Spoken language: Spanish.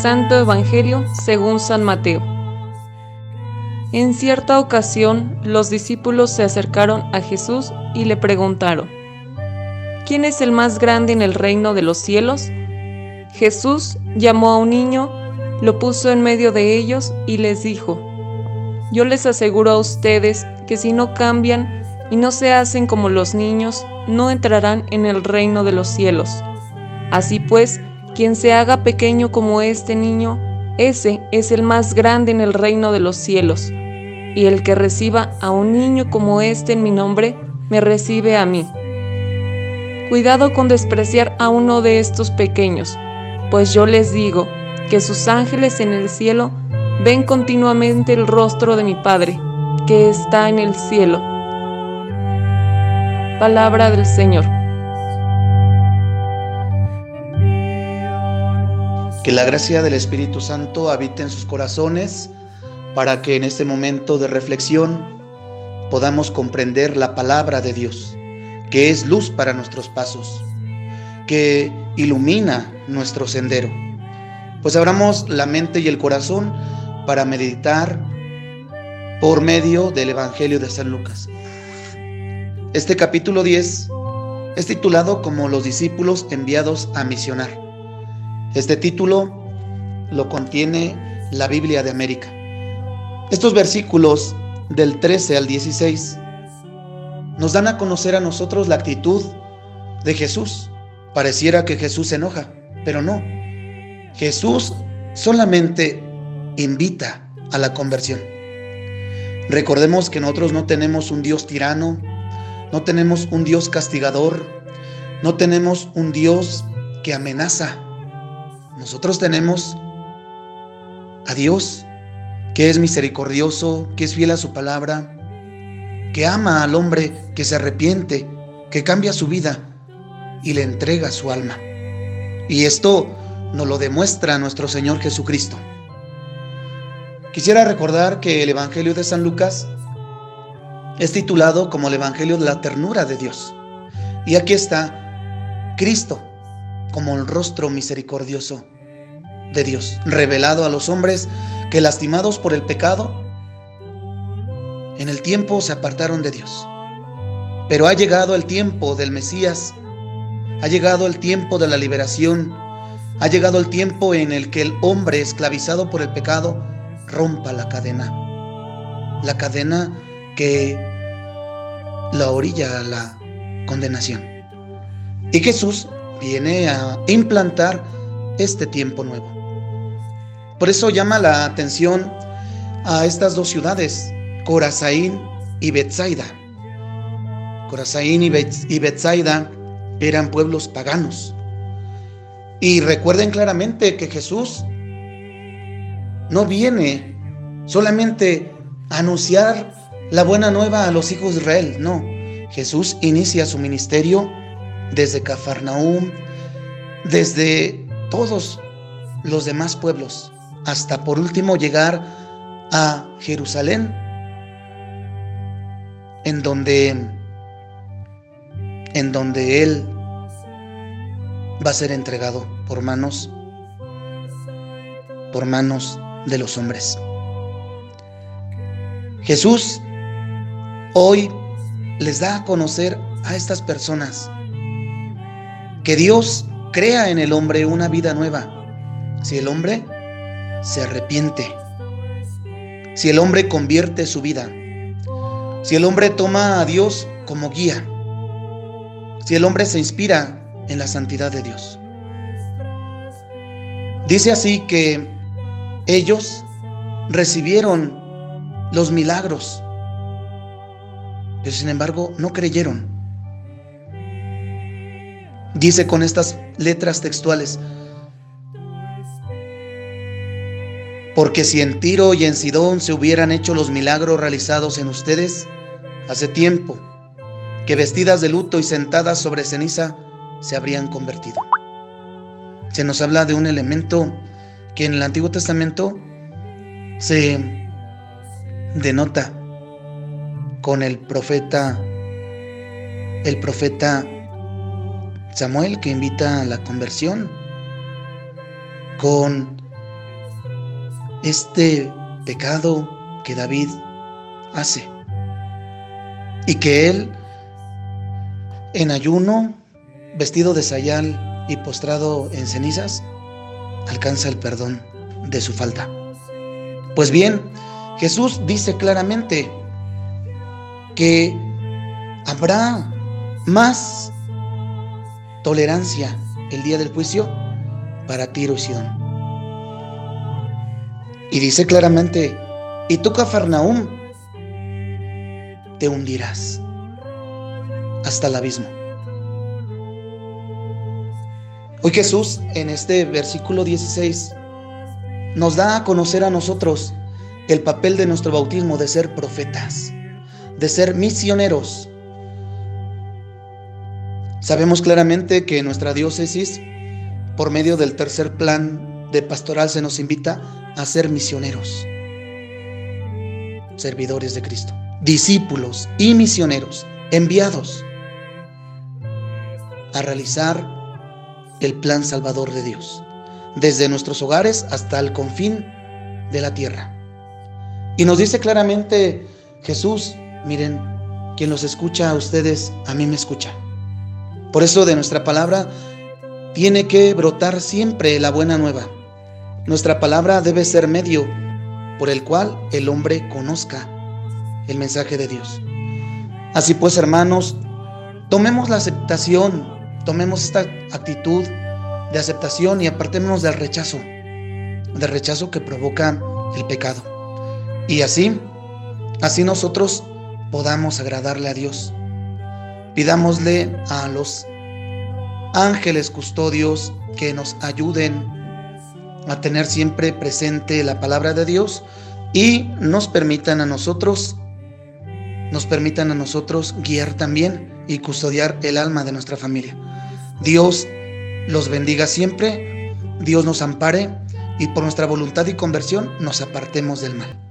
Santo Evangelio según San Mateo. En cierta ocasión, los discípulos se acercaron a Jesús y le preguntaron, ¿quién es el más grande en el reino de los cielos? Jesús llamó a un niño, lo puso en medio de ellos y les dijo, yo les aseguro a ustedes que si no cambian y no se hacen como los niños, no entrarán en el reino de los cielos. Así pues, quien se haga pequeño como este niño, ese es el más grande en el reino de los cielos. Y el que reciba a un niño como este en mi nombre, me recibe a mí. Cuidado con despreciar a uno de estos pequeños, pues yo les digo que sus ángeles en el cielo ven continuamente el rostro de mi Padre, que está en el cielo. Palabra del Señor. Que la gracia del Espíritu Santo habite en sus corazones para que en este momento de reflexión podamos comprender la palabra de Dios, que es luz para nuestros pasos, que ilumina nuestro sendero. Pues abramos la mente y el corazón para meditar por medio del Evangelio de San Lucas. Este capítulo 10 es titulado como los discípulos enviados a misionar. Este título lo contiene la Biblia de América. Estos versículos del 13 al 16 nos dan a conocer a nosotros la actitud de Jesús. Pareciera que Jesús se enoja, pero no. Jesús solamente invita a la conversión. Recordemos que nosotros no tenemos un Dios tirano, no tenemos un Dios castigador, no tenemos un Dios que amenaza, nosotros tenemos a Dios, que es misericordioso, que es fiel a su palabra, que ama al hombre, que se arrepiente, que cambia su vida y le entrega su alma. Y esto nos lo demuestra nuestro Señor Jesucristo. Quisiera recordar que el Evangelio de San Lucas es titulado como el Evangelio de la ternura de Dios. Y aquí está Cristo como el rostro misericordioso de Dios, revelado a los hombres que lastimados por el pecado, en el tiempo se apartaron de Dios. Pero ha llegado el tiempo del Mesías, ha llegado el tiempo de la liberación, ha llegado el tiempo en el que el hombre esclavizado por el pecado rompa la cadena, la cadena que la orilla a la condenación. Y Jesús viene a implantar este tiempo nuevo. Por eso llama la atención a estas dos ciudades, Corazaín y Betsaida. Corazaín y Betsaida eran pueblos paganos. Y recuerden claramente que Jesús no viene solamente a anunciar la buena nueva a los hijos de Israel, no. Jesús inicia su ministerio desde Cafarnaúm, desde todos los demás pueblos, hasta por último llegar a Jerusalén, en donde en donde él va a ser entregado por manos por manos de los hombres. Jesús hoy les da a conocer a estas personas que Dios crea en el hombre una vida nueva. Si el hombre se arrepiente, si el hombre convierte su vida, si el hombre toma a Dios como guía, si el hombre se inspira en la santidad de Dios. Dice así que ellos recibieron los milagros, pero sin embargo no creyeron. Dice con estas letras textuales, porque si en Tiro y en Sidón se hubieran hecho los milagros realizados en ustedes, hace tiempo que vestidas de luto y sentadas sobre ceniza se habrían convertido. Se nos habla de un elemento que en el Antiguo Testamento se denota con el profeta el profeta Samuel que invita a la conversión con este pecado que David hace y que él en ayuno, vestido de sayal y postrado en cenizas, alcanza el perdón de su falta. Pues bien, Jesús dice claramente que habrá más tolerancia el día del juicio para Tiro y Sidón. Y dice claramente, y tú Cafarnaúm te hundirás hasta el abismo. Hoy Jesús en este versículo 16 nos da a conocer a nosotros el papel de nuestro bautismo de ser profetas, de ser misioneros. Sabemos claramente que nuestra diócesis, por medio del tercer plan de pastoral, se nos invita a ser misioneros, servidores de Cristo, discípulos y misioneros, enviados a realizar el plan salvador de Dios, desde nuestros hogares hasta el confín de la tierra. Y nos dice claramente Jesús, miren, quien los escucha a ustedes, a mí me escucha. Por eso de nuestra palabra tiene que brotar siempre la buena nueva. Nuestra palabra debe ser medio por el cual el hombre conozca el mensaje de Dios. Así pues, hermanos, tomemos la aceptación tomemos esta actitud de aceptación y apartémonos del rechazo, del rechazo que provoca el pecado. Y así, así nosotros podamos agradarle a Dios. Pidámosle a los ángeles custodios que nos ayuden a tener siempre presente la palabra de Dios y nos permitan a nosotros nos permitan a nosotros guiar también y custodiar el alma de nuestra familia. Dios los bendiga siempre, Dios nos ampare y por nuestra voluntad y conversión nos apartemos del mal.